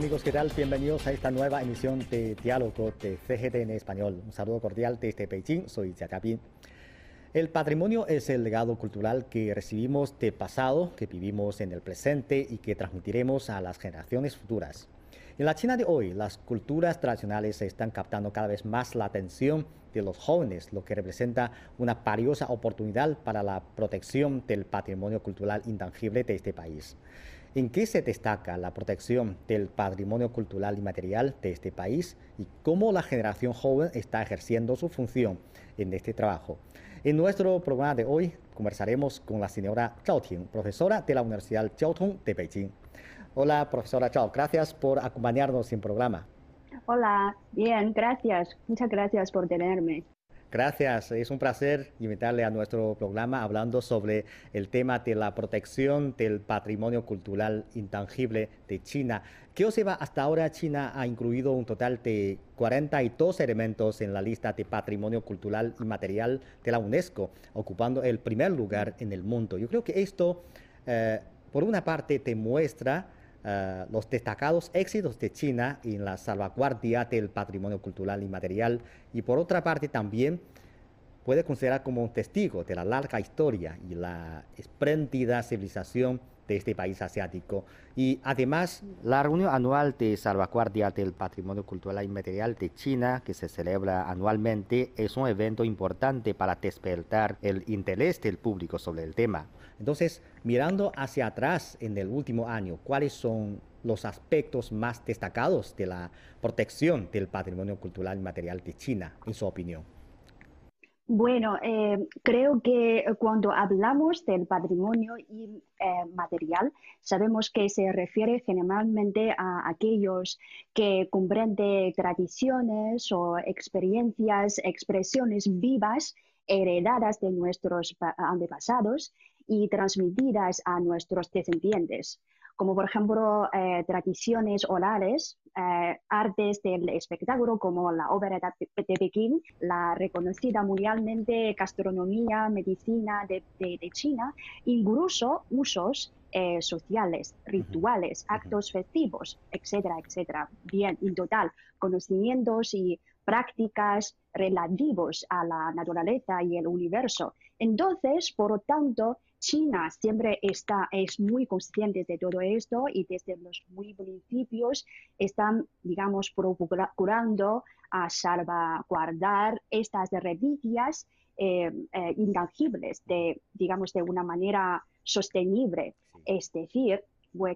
Amigos, ¿qué tal? Bienvenidos a esta nueva emisión de Diálogo de CGT en español. Un saludo cordial desde Beijing, soy Jia El patrimonio es el legado cultural que recibimos de pasado, que vivimos en el presente y que transmitiremos a las generaciones futuras. En la China de hoy, las culturas tradicionales están captando cada vez más la atención de los jóvenes, lo que representa una valiosa oportunidad para la protección del patrimonio cultural intangible de este país. ¿En qué se destaca la protección del patrimonio cultural y material de este país y cómo la generación joven está ejerciendo su función en este trabajo? En nuestro programa de hoy conversaremos con la señora Zhao Ting, profesora de la Universidad Jiao de Beijing. Hola, profesora Zhao, gracias por acompañarnos en el programa. Hola, bien, gracias. Muchas gracias por tenerme. Gracias, es un placer invitarle a nuestro programa hablando sobre el tema de la protección del patrimonio cultural intangible de China. ¿Qué os lleva hasta ahora China ha incluido un total de 42 elementos en la lista de patrimonio cultural y material de la UNESCO, ocupando el primer lugar en el mundo. Yo creo que esto, eh, por una parte, demuestra eh, los destacados éxitos de China en la salvaguardia del patrimonio cultural y material y por otra parte también puede considerar como un testigo de la larga historia y la espléndida civilización de este país asiático. Y además, la reunión anual de salvaguardia del patrimonio cultural y material de China, que se celebra anualmente, es un evento importante para despertar el interés del público sobre el tema. Entonces, mirando hacia atrás en el último año, ¿cuáles son los aspectos más destacados de la protección del patrimonio cultural y material de China, en su opinión? Bueno, eh, creo que cuando hablamos del patrimonio inmaterial, eh, sabemos que se refiere generalmente a aquellos que comprenden tradiciones o experiencias, expresiones vivas heredadas de nuestros antepasados y transmitidas a nuestros descendientes como por ejemplo eh, tradiciones orales, eh, artes del espectáculo como la ópera de, Pekín, la reconocida mundialmente gastronomía, medicina de, China, incluso usos eh, sociales, rituales, actos festivos, etcétera, etcétera. Bien, en total, conocimientos y prácticas relativos a la naturaleza y el universo. Entonces, por lo tanto, China siempre está, es muy consciente de todo esto y desde los muy principios están, digamos, procurando a salvaguardar estas reliquias eh, eh, intangibles de, digamos, de una manera sostenible. Es decir,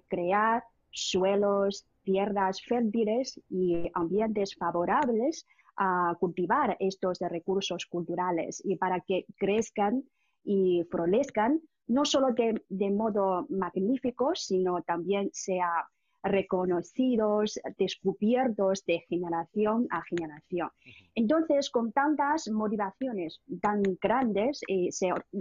crear suelos, tierras fértiles y ambientes favorables a cultivar estos recursos culturales y para que crezcan y florezcan no solo de, modo magnífico, sino también sea reconocidos, descubiertos de generación a generación. Entonces, con tantas motivaciones tan grandes, eh,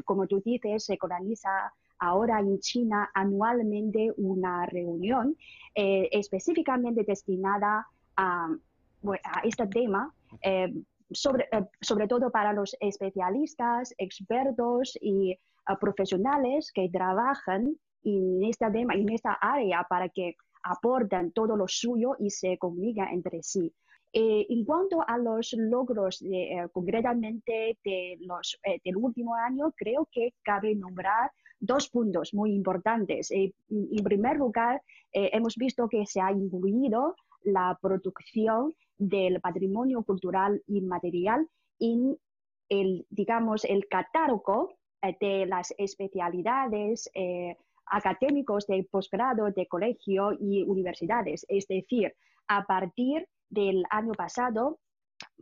como tú dices, se organiza ahora en China anualmente una reunión eh, específicamente destinada a, a este tema. Eh, sobre, sobre todo para los especialistas, expertos y profesionales que trabajan en esta, en esta área para que aporten todo lo suyo y se comunican entre sí. Eh, en cuanto a los logros eh, concretamente de los, eh, del último año, creo que cabe nombrar dos puntos muy importantes. en primer lugar, hemos visto que se ha incluido la producción del patrimonio cultural inmaterial en el, digamos, el catálogo eh, de las especialidades eh, académicos de posgrado, de colegio y universidades. Es decir, a partir del año pasado,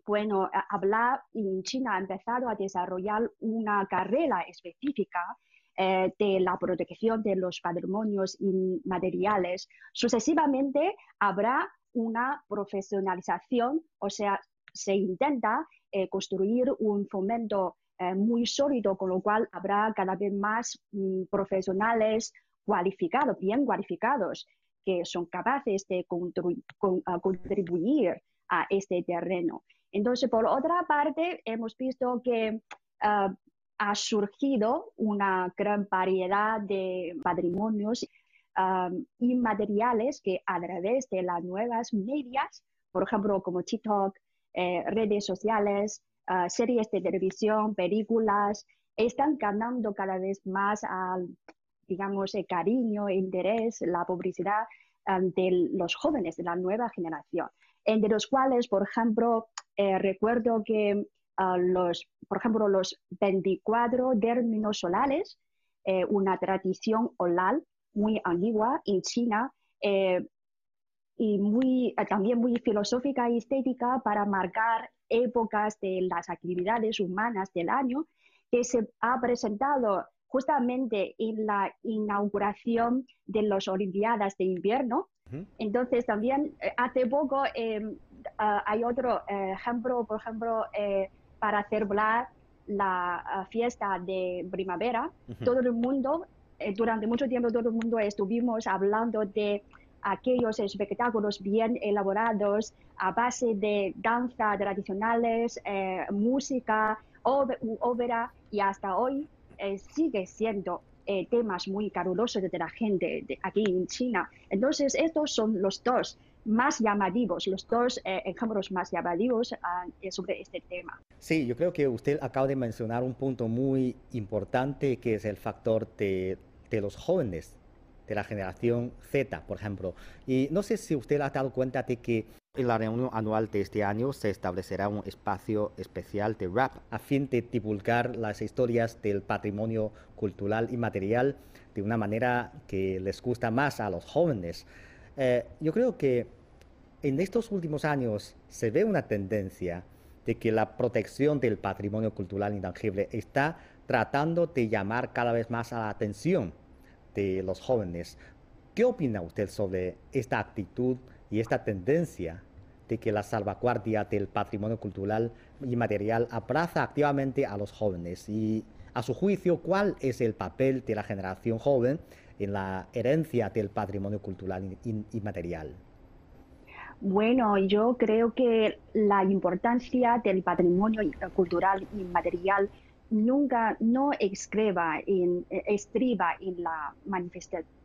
bueno, hablar en China ha empezado a desarrollar una carrera específica eh, de la protección de los patrimonios inmateriales. Sucesivamente habrá una profesionalización, o sea, se intenta construir un fomento eh, muy sólido, con lo cual habrá cada vez más mm, profesionales cualificados, bien cualificados, que son capaces de contribuir a este terreno. Entonces, por otra parte, hemos visto que ah, ha surgido una gran variedad de patrimonios inmateriales que a través de las nuevas medias, por ejemplo, como TikTok, eh, redes sociales, ah, series de televisión, películas, están ganando cada vez más al, digamos, el cariño, el interés, la publicidad de los jóvenes de la nueva generación, entre los cuales, por ejemplo, eh, recuerdo que ah, los, por ejemplo, los 24 términos solares, eh, una tradición oral muy antigua en China eh, y muy, también muy filosófica y estética para marcar épocas de las actividades humanas del año que se ha presentado justamente en la inauguración de las Olimpiadas de invierno. Entonces, también eh, hace poco ah, hay otro eh, ejemplo, por ejemplo, eh, para celebrar la fiesta de primavera. Todo el mundo, durante mucho tiempo, todo el mundo estuvimos hablando de aquellos espectáculos bien elaborados a base de danza tradicionales, música, ópera y hasta hoy eh, sigue siendo eh, temas muy calurosos de la gente aquí en China. Entonces, estos son los dos más llamativos, los dos eh, ejemplos más llamativos ah, sobre este tema. Sí, yo creo que usted acaba de mencionar un punto muy importante que es el factor de los jóvenes de la generación Z, por ejemplo. Y no sé si usted ha dado cuenta de que en la reunión anual de este año se establecerá un espacio especial de rap a fin de divulgar las historias del patrimonio cultural y material de una manera que les gusta más a los jóvenes. Eh, yo creo que en estos últimos años se ve una tendencia de que la protección del patrimonio cultural intangible está tratando de llamar cada vez más a la atención de los jóvenes. ¿Qué opina usted sobre esta actitud y esta tendencia de que la salvaguardia del patrimonio cultural y material abraza activamente a los jóvenes? Y a su juicio, ¿cuál es el papel de la generación joven en la herencia del patrimonio cultural y material? Bueno, yo creo que la importancia del patrimonio cultural y material nunca no escriba en, estriba en la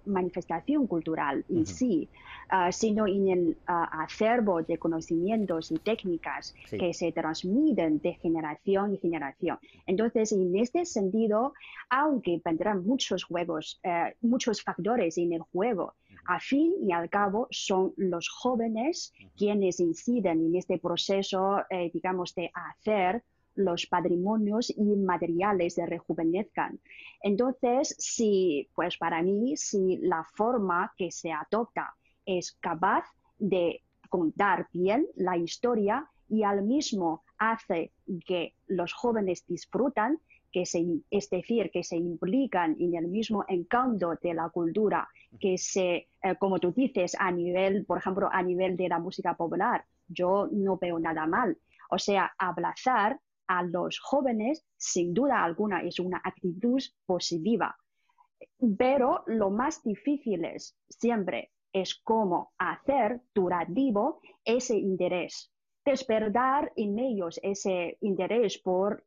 manifestación cultural en sí, ah, sino en el ah, acervo de conocimientos y técnicas que se transmiten de generación en generación. Entonces, en este sentido, aunque vendrán muchos juegos, eh, muchos factores en el juego, a fin y al cabo son los jóvenes quienes inciden en este proceso, eh, digamos, de hacer los patrimonios inmateriales se rejuvenezcan. Entonces, si, pues para mí, si la forma que se adopta es capaz de contar bien la historia y al mismo hace que los jóvenes disfrutan, que es decir, que se implican en el mismo encanto de la cultura, que se, eh, como tú dices, a nivel, por ejemplo, a nivel de la música popular, yo no veo nada mal. O sea, abrazar a los jóvenes, sin duda alguna, es una actitud positiva. Pero lo más difícil es siempre es cómo hacer durativo ese interés, despertar en ellos ese interés por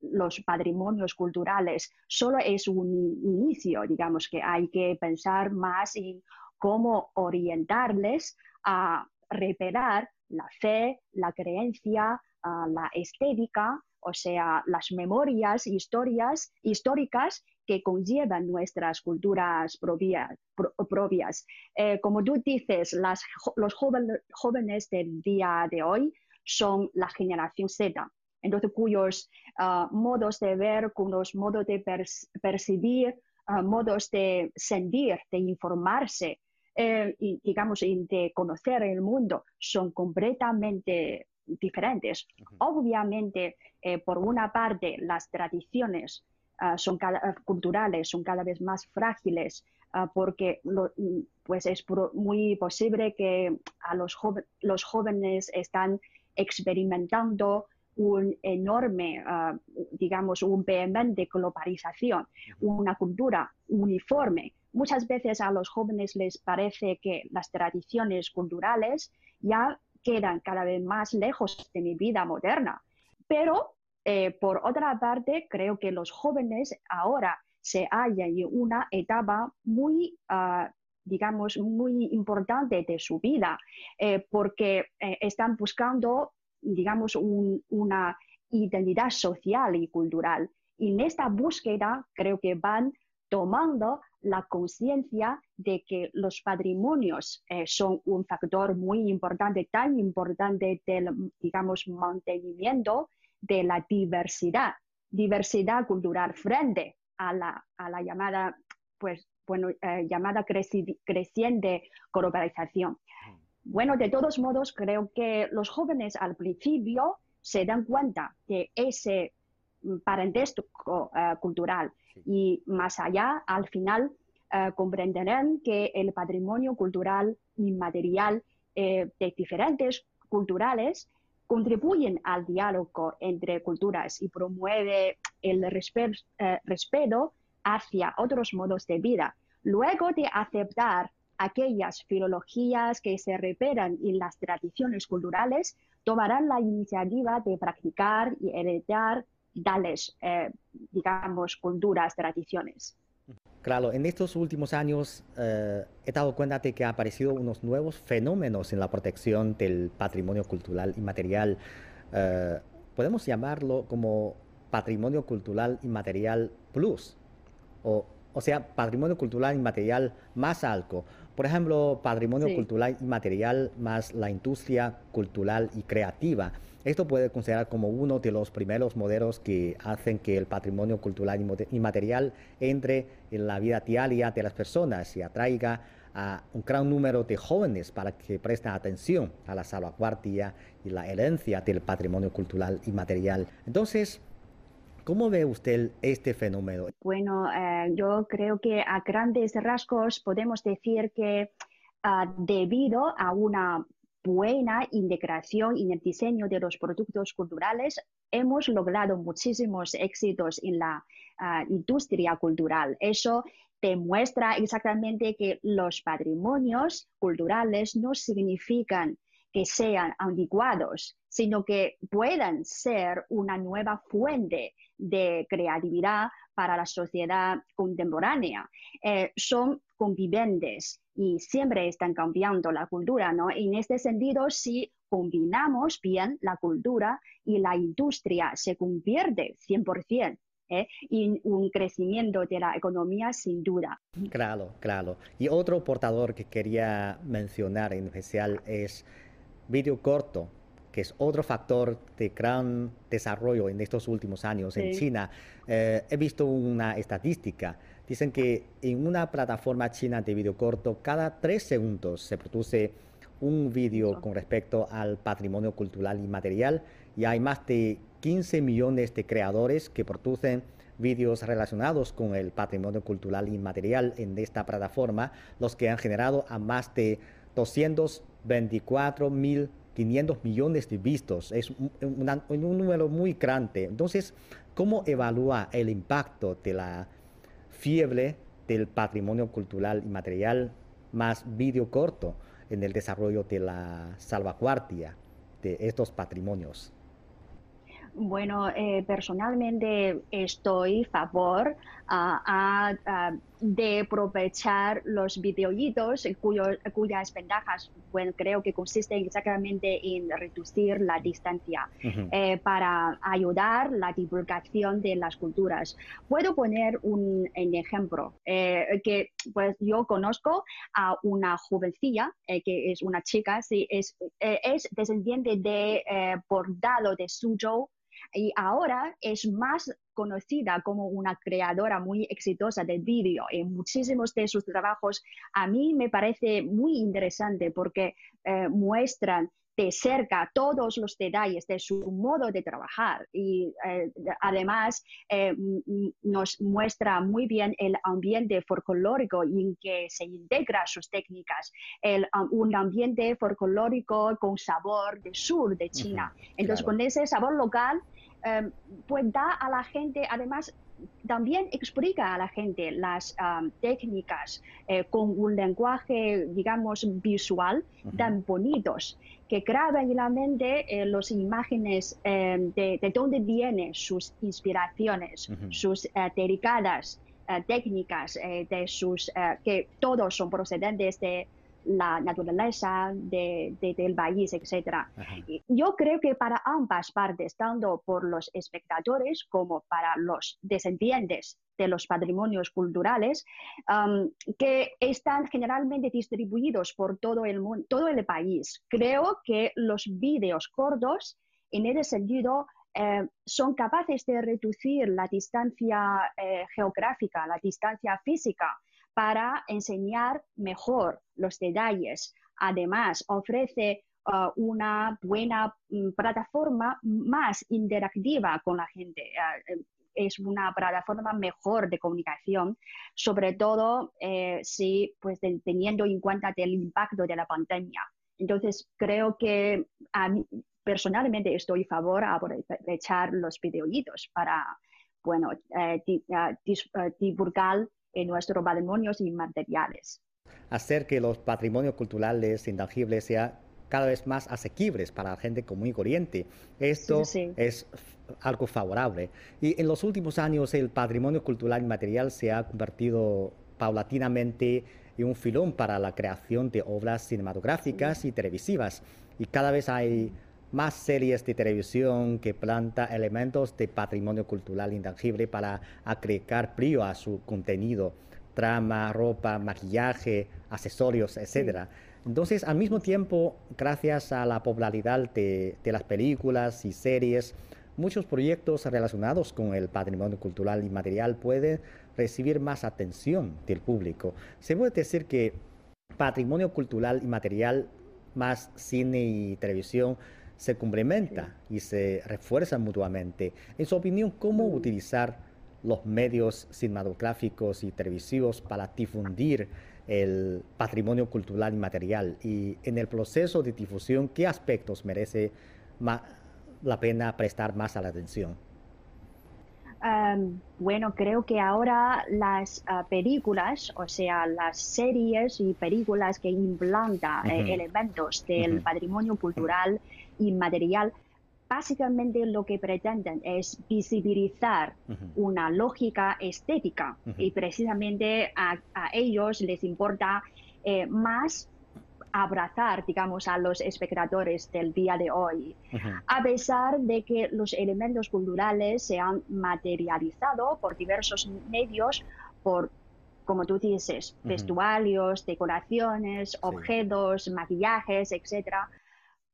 los patrimonios culturales. Solo es un inicio, digamos que hay que pensar más en cómo orientarles a reparar la fe, la creencia, la estética, o sea, las memorias, historias históricas que conllevan nuestras culturas propias. Eh, como tú dices, los jóvenes, del día de hoy son la generación Z, entonces cuyos ah, modos de ver, cuyos modos de percibir, ah, modos de sentir, de informarse, eh, y digamos, de conocer el mundo son completamente diferentes. Obviamente, eh, por una parte, las tradiciones ah, son culturales son cada vez más frágiles ah, porque pues es muy posible que a los, los jóvenes están experimentando un enorme, ah, digamos, un vehemente globalización, una cultura uniforme. Muchas veces a los jóvenes les parece que las tradiciones culturales ya quedan cada vez más lejos de mi vida moderna. Pero, eh, por otra parte, creo que los jóvenes ahora se hallan en una etapa muy, ah, digamos, muy importante de su vida, eh, porque eh, están buscando, digamos, una identidad social y cultural. Y en esta búsqueda creo que van tomando la conciencia de que los patrimonios eh, son un factor muy importante, tan importante del, digamos, mantenimiento de la diversidad, diversidad cultural frente a la, a la llamada, pues, bueno, eh, llamada creciente globalización. Bueno, de todos modos, creo que los jóvenes al principio se dan cuenta que ese parentesco uh, cultural y más allá, al final, uh, comprenderán que el patrimonio cultural inmaterial eh, de diferentes culturales contribuyen al diálogo entre culturas y promueve el eh, respeto hacia otros modos de vida. Luego de aceptar aquellas filologías que se reperan en las tradiciones culturales, tomarán la iniciativa de practicar y heredar tales, eh, digamos, culturas, tradiciones. Claro, en estos últimos años eh, he dado cuenta de que han aparecido unos nuevos fenómenos en la protección del patrimonio cultural inmaterial. Eh, podemos llamarlo como patrimonio cultural inmaterial plus, o, o sea, patrimonio cultural inmaterial más alto. Por ejemplo, patrimonio cultural inmaterial más la industria cultural y creativa. Esto puede considerar como uno de los primeros modelos que hacen que el patrimonio cultural inmaterial entre en la vida diaria de las personas y atraiga a un gran número de jóvenes para que presten atención a la salvaguardia y la herencia del patrimonio cultural inmaterial. Entonces, ¿Cómo ve usted este fenómeno? Bueno, eh, yo creo que a grandes rasgos podemos decir que ah, debido a una buena integración en el diseño de los productos culturales, hemos logrado muchísimos éxitos en la ah, industria cultural. Eso demuestra exactamente que los patrimonios culturales no significan que sean anticuados, sino que puedan ser una nueva fuente de creatividad para la sociedad contemporánea. Eh, son conviventes y siempre están cambiando la cultura, ¿no? En este sentido, si combinamos bien la cultura y la industria, se convierte 100% ¿eh? en un crecimiento de la economía sin duda. Claro, claro. Y otro portador que quería mencionar en especial es video corto que es otro factor de gran desarrollo en estos últimos años en China. Eh, he visto una estadística. Dicen que en una plataforma china de video corto, cada tres segundos se produce un video con respecto al patrimonio cultural y material y hay más de 15 millones de creadores que producen vídeos relacionados con el patrimonio cultural y material en esta plataforma, los que han generado a más de 224 mil 500 millones de vistos, es un, número muy grande. Entonces, ¿cómo evalúa el impacto de la fiebre del patrimonio cultural y material más vídeo corto en el desarrollo de la salvaguardia de estos patrimonios? Bueno, eh, personalmente estoy a favor ah, de aprovechar los videoitos cuyas ventajas bueno, creo que consisten exactamente en reducir la distancia eh, para ayudar la divulgación de las culturas. Puedo poner un, ejemplo eh, que pues yo conozco a una jovencilla que es una chica, sí, es, es descendiente de bordado de Suzhou y ahora es más conocida como una creadora muy exitosa de vídeo en muchísimos de sus trabajos. A mí me parece muy interesante porque eh, muestran de cerca todos los detalles de su modo de trabajar y eh, además eh, nos muestra muy bien el ambiente folclórico en que se integra sus técnicas, el, un ambiente folclórico con sabor del sur de China. Entonces, con ese sabor local, Em, pues da a la gente, además también explica a la gente las técnicas eh, con un lenguaje, digamos, visual tan bonitos, que graban en la mente eh, las imágenes em, de, de, dónde vienen sus inspiraciones, sus uh, delicadas técnicas de sus, que todos son procedentes de la naturaleza de, del país, etc. Yo creo que para ambas partes, tanto por los espectadores como para los descendientes de los patrimonios culturales, que están generalmente distribuidos por todo el, mundo, todo el país. Creo que los vídeos cortos, en ese sentido, eh, son capaces de reducir la distancia eh, geográfica, la distancia física para enseñar mejor los detalles. Además, ofrece uh, una buena mm, plataforma más interactiva con la gente. Uh, es una plataforma mejor de comunicación, sobre todo eh, si, pues, teniendo en cuenta el impacto de la pandemia. Entonces, creo que personalmente estoy a favor de aprovechar los videoitos para, bueno, eh, uh, divulgar en nuestros patrimonios inmateriales. Hacer que los patrimonios culturales intangibles sean cada vez más asequibles para la gente común y corriente. Esto es algo favorable. Y en los últimos años el patrimonio cultural inmaterial se ha convertido paulatinamente en un filón para la creación de obras cinematográficas y televisivas. Y cada vez hay más series de televisión que planta elementos de patrimonio cultural intangible para agregar brillo a su contenido, trama, ropa, maquillaje, accesorios, etc. Entonces, al mismo tiempo, gracias a la popularidad de, de, las películas y series, muchos proyectos relacionados con el patrimonio cultural inmaterial pueden recibir más atención del público. Se puede decir que patrimonio cultural inmaterial más cine y televisión se complementa y se refuerzan mutuamente. En su opinión, ¿cómo mm. utilizar los medios cinematográficos y televisivos para difundir el patrimonio cultural y material? Y en el proceso de difusión, ¿qué aspectos merece la pena prestar más a la atención? bueno, creo que ahora las ah, películas, o sea, las series y películas que implantan eh, elementos del patrimonio cultural inmaterial, básicamente lo que pretenden es visibilizar una lógica estética. Y precisamente a, ellos les importa eh, más abrazar, digamos, a los espectadores del día de hoy, a pesar de que los elementos culturales se han materializado por diversos medios, por como tú dices, vestuarios, decoraciones, objetos, maquillajes, etcétera,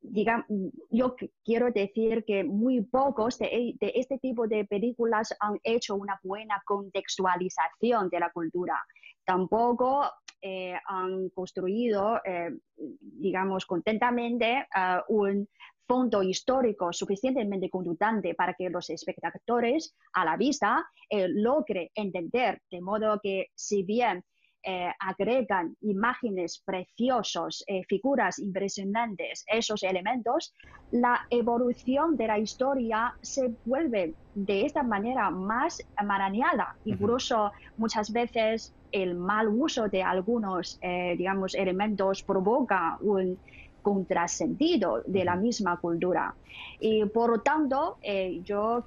yo quiero decir que muy pocos de, este tipo de películas han hecho una buena contextualización de la cultura. Tampoco eh, han construido, eh, digamos, contentamente uh, un fondo histórico suficientemente contundente para que los espectadores a la vista eh, logren entender de modo que si bien eh, agregan imágenes preciosos, eh, figuras impresionantes, esos elementos, la evolución de la historia se vuelve de esta manera más marañada. Incluso muchas veces el mal uso de algunos, eh, digamos, elementos provoca un contrasentido de la misma cultura. Y por lo tanto, yo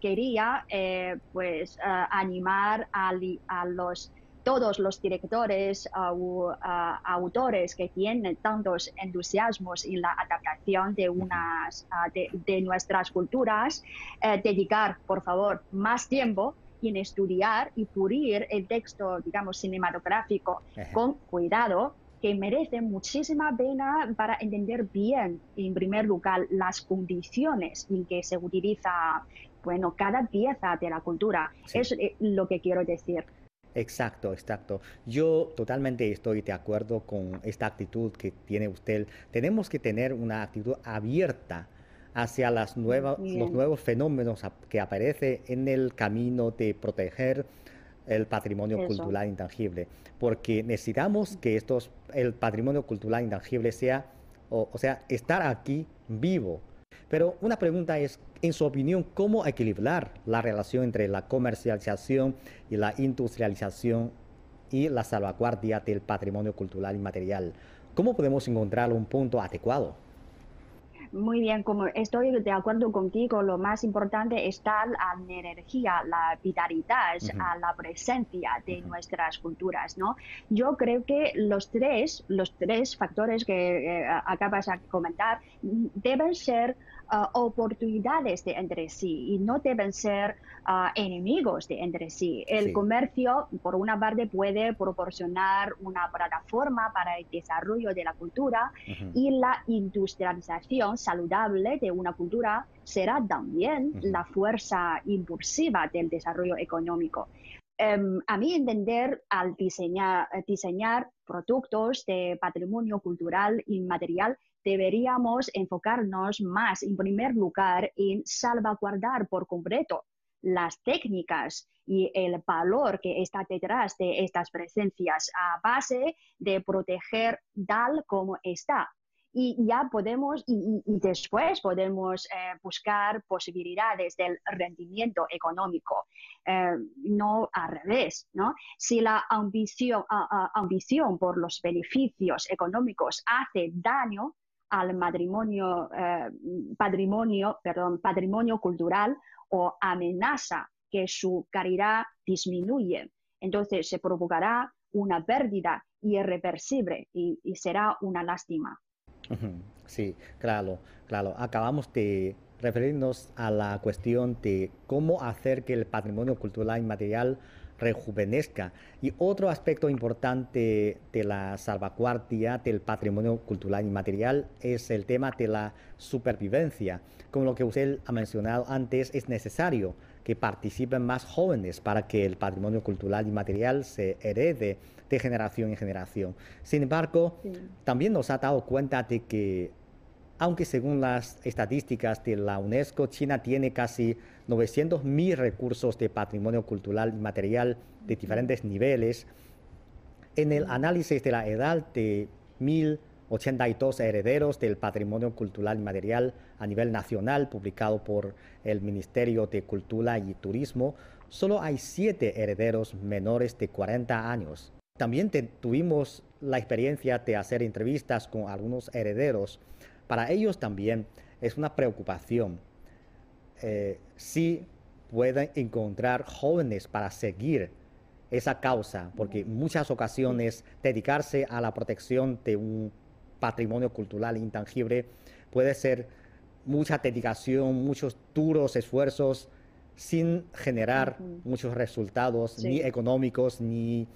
quería pues animar a, a los todos los directores o autores que tienen tantos entusiasmos en la adaptación de, unas, de, nuestras culturas, eh, dedicar, por favor, más tiempo en estudiar y pulir el texto, digamos, cinematográfico con cuidado que merece muchísima pena para entender bien, en primer lugar, las condiciones en que se utiliza, bueno, cada pieza de la cultura. Es lo que quiero decir. Exacto, exacto. Yo totalmente estoy de acuerdo con esta actitud que tiene usted. Tenemos que tener una actitud abierta hacia las nuevas, los nuevos fenómenos que aparecen en el camino de proteger el patrimonio cultural intangible, porque necesitamos que estos, el patrimonio cultural intangible sea, o sea, estar aquí vivo, pero una pregunta es, en su opinión, ¿cómo equilibrar la relación entre la comercialización y la industrialización y la salvaguardia del patrimonio cultural inmaterial? ¿Cómo podemos encontrar un punto adecuado? Muy bien, como estoy de acuerdo contigo, lo más importante está la energía, la vitalidad, la presencia de nuestras culturas, ¿no? Yo creo que los tres, los tres factores que eh, acabas de comentar deben ser ah, oportunidades de entre sí y no deben ser ah, enemigos de entre sí. El comercio, por una parte, puede proporcionar una plataforma para el desarrollo de la cultura y la industrialización saludable de una cultura será también la fuerza impulsiva del desarrollo económico. Em, a mi entender, al diseñar, diseñar productos de patrimonio cultural inmaterial, deberíamos enfocarnos más, en primer lugar, en salvaguardar por completo las técnicas y el valor que está detrás de estas presencias a base de proteger tal como está y ya podemos, y, después podemos eh, buscar posibilidades del rendimiento económico, eh, no al revés, ¿no? Si la ambición, ambición por los beneficios económicos hace daño al matrimonio, eh, patrimonio, perdón, patrimonio cultural o amenaza que su calidad disminuye, entonces se provocará una pérdida irreversible y será una lástima. Sí, claro, claro. Acabamos de referirnos a la cuestión de cómo hacer que el patrimonio cultural inmaterial rejuvenezca. Y otro aspecto importante de la salvaguardia del patrimonio cultural inmaterial es el tema de la supervivencia. Como lo que usted ha mencionado antes, es necesario que participen más jóvenes para que el patrimonio cultural inmaterial se herede de generación en generación. Sin embargo, también nos ha dado cuenta de que, aunque según las estadísticas de la UNESCO, China tiene casi 900.000 recursos de patrimonio cultural inmaterial de diferentes niveles, en el análisis de la edad de 1082 herederos del patrimonio cultural inmaterial a nivel nacional, publicado por el Ministerio de Cultura y Turismo, solo hay siete herederos menores de 40 años. También tuvimos la experiencia de hacer entrevistas con algunos herederos. Para ellos también es una preocupación eh, si pueden encontrar jóvenes para seguir esa causa, porque en muchas ocasiones dedicarse a la protección de un patrimonio cultural intangible puede ser mucha dedicación, muchos duros esfuerzos sin generar muchos resultados, ni económicos, ni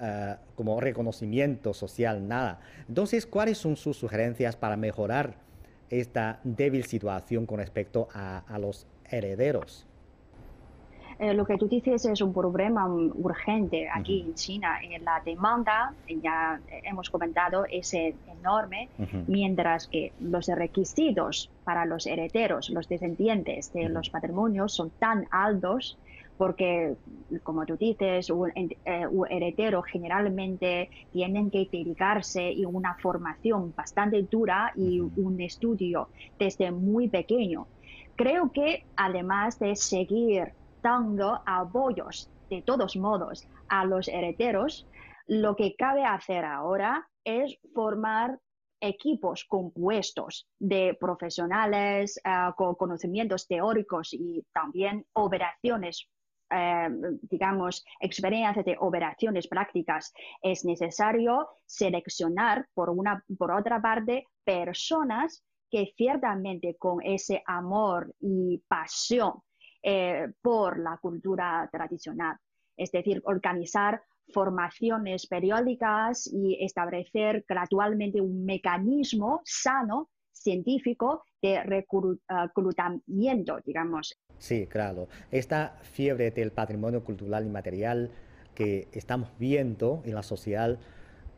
eh, como reconocimiento social, nada. Entonces, ¿cuáles son sus sugerencias para mejorar esta débil situación con respecto a, los herederos? Eh, lo que tú dices es un problema urgente aquí en China. la demanda, ya hemos comentado, es enorme, mientras que los requisitos para los herederos, los descendientes de los patrimonios son tan altos porque, como tú dices, un, eh, heredero generalmente tienen que dedicarse en una formación bastante dura y un estudio desde muy pequeño. Creo que además de seguir dando apoyos de todos modos a los herederos, lo que cabe hacer ahora es formar equipos compuestos de profesionales eh, con conocimientos teóricos y también operaciones eh, digamos, experiencias de operaciones prácticas, es necesario seleccionar, por, una, por otra parte, personas que ciertamente con ese amor y pasión eh, por la cultura tradicional, es decir, organizar formaciones periódicas y establecer gradualmente un mecanismo sano científico de reclutamiento, digamos. Sí, claro. Esta fiebre del patrimonio cultural y material que estamos viendo en la sociedad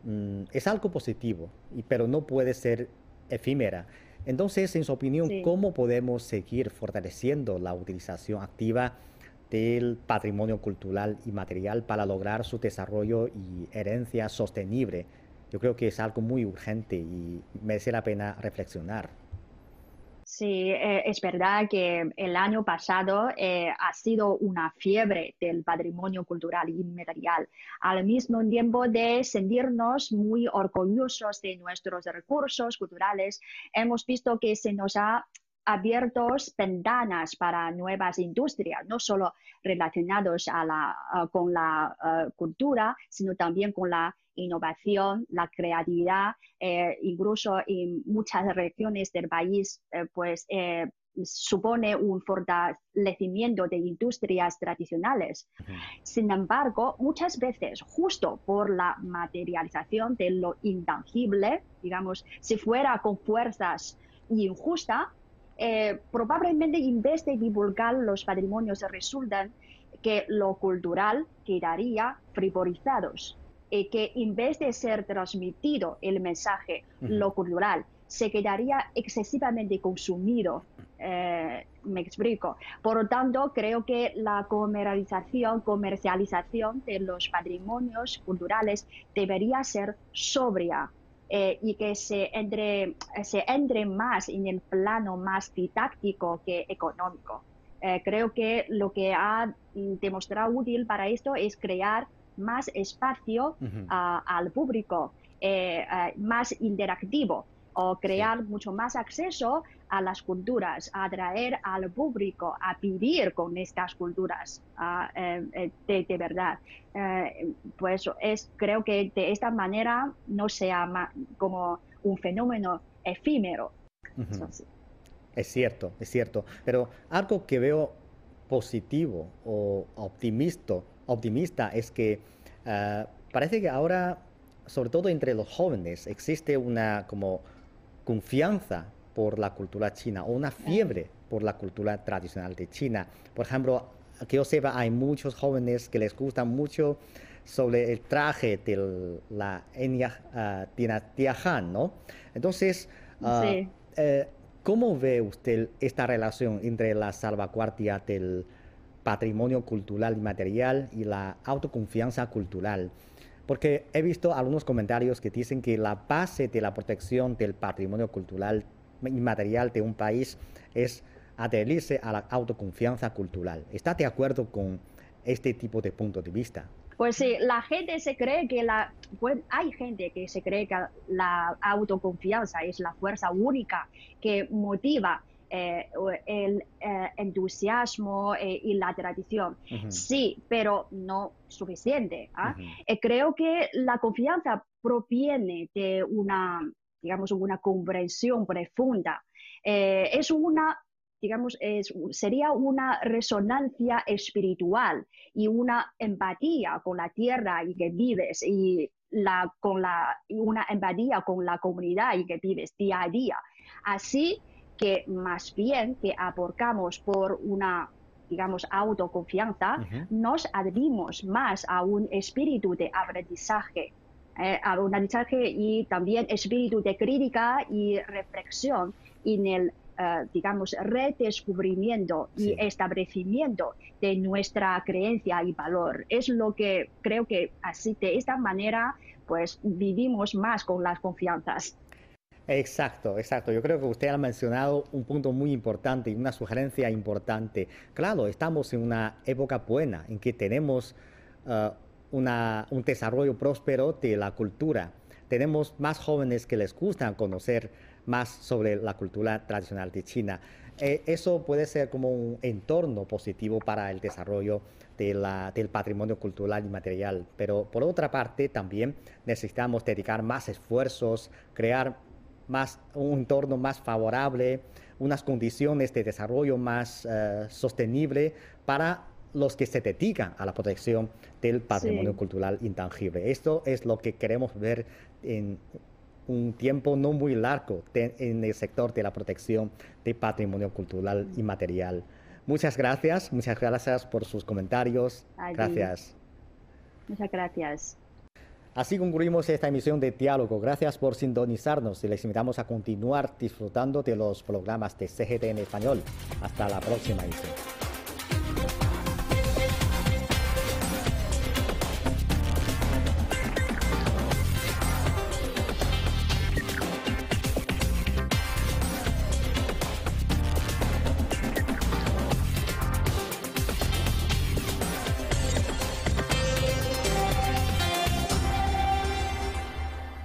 mm, es algo positivo, pero no puede ser efímera. Entonces, en su opinión, ¿cómo podemos seguir fortaleciendo la utilización activa del patrimonio cultural y material para lograr su desarrollo y herencia sostenible yo creo que es algo muy urgente y merece la pena reflexionar. Sí, eh, es verdad que el año pasado eh, ha sido una fiebre del patrimonio cultural inmaterial, al mismo tiempo de sentirnos muy orgullosos de nuestros recursos culturales. Hemos visto que se nos ha abierto ventanas para nuevas industrias, no solo relacionados con la eh, cultura, sino también con la innovación, la creatividad, eh, incluso en muchas regiones del país, eh, pues eh, supone un fortalecimiento de industrias tradicionales. Sin embargo, muchas veces, justo por la materialización de lo intangible, digamos, si fuera con fuerzas injustas, probablemente en vez de divulgar los patrimonios resultan que lo cultural quedaría frivolizados eh, que en vez de ser transmitido el mensaje, lo cultural, se quedaría excesivamente consumido. Eh, me explico. Por lo tanto, creo que la comercialización, comercialización de los patrimonios culturales debería ser sobria eh, y que se entre, se entre más en el plano más didáctico que económico. creo que lo que ha demostrado útil para esto es crear más espacio al público, eh, eh, más interactivo o crear mucho más acceso a las culturas, a atraer al público a vivir con estas culturas eh, de, verdad. pues es, creo que de esta manera no sea como un fenómeno efímero. Es cierto, es cierto. Pero algo que veo positivo o optimista optimista es que ah, parece que ahora, sobre todo entre los jóvenes, existe una como confianza por la cultura china o una fiebre por la cultura tradicional de China. Por ejemplo, que yo sepa, hay muchos jóvenes que les gusta mucho sobre el traje de la etnia uh, dinastía Han, ¿no? Entonces, ah, eh, ¿cómo ve usted esta relación entre la salvaguardia del patrimonio cultural y material y la autoconfianza cultural. Porque he visto algunos comentarios que dicen que la base de la protección del patrimonio cultural y material de un país es adherirse a la autoconfianza cultural. ¿Está de acuerdo con este tipo de punto de vista? Pues sí, la gente se cree que la, pues hay gente que se cree que la autoconfianza es la fuerza única que motiva eh, el eh, entusiasmo eh, y la tradición. Sí, pero no suficiente. ¿ah? creo que la confianza proviene de una, digamos, una comprensión profunda. es una digamos, sería una resonancia espiritual y una empatía con la tierra y que vives y la, con la, una empatía con la comunidad y que vives día a día. Así que más bien que aportamos por una digamos, autoconfianza, nos adherimos más a un espíritu de aprendizaje, eh, a un aprendizaje y también espíritu de crítica y reflexión en el, eh, digamos, redescubrimiento y establecimiento de nuestra creencia y valor. Es lo que creo que así, de esta manera, pues vivimos más con las confianzas. Exacto, exacto. Yo creo que usted ha mencionado un punto muy importante y una sugerencia importante. Claro, estamos en una época buena en que tenemos uh, un desarrollo próspero de la cultura. Tenemos más jóvenes que les gusta conocer más sobre la cultura tradicional de China. Eh, eso puede ser como un entorno positivo para el desarrollo del patrimonio cultural y material. Pero por otra parte, también necesitamos dedicar más esfuerzos, crear más, un entorno más favorable, unas condiciones de desarrollo más uh, sostenible para los que se dedican a la protección del patrimonio cultural intangible. Esto es lo que queremos ver en un tiempo no muy largo en el sector de la protección del patrimonio cultural inmaterial. Muchas gracias, muchas gracias por sus comentarios. Gracias. Muchas gracias. Así concluimos esta emisión de Diálogo. Gracias por sintonizarnos y les invitamos a continuar disfrutando de los programas de CGT en español. Hasta la próxima emisión.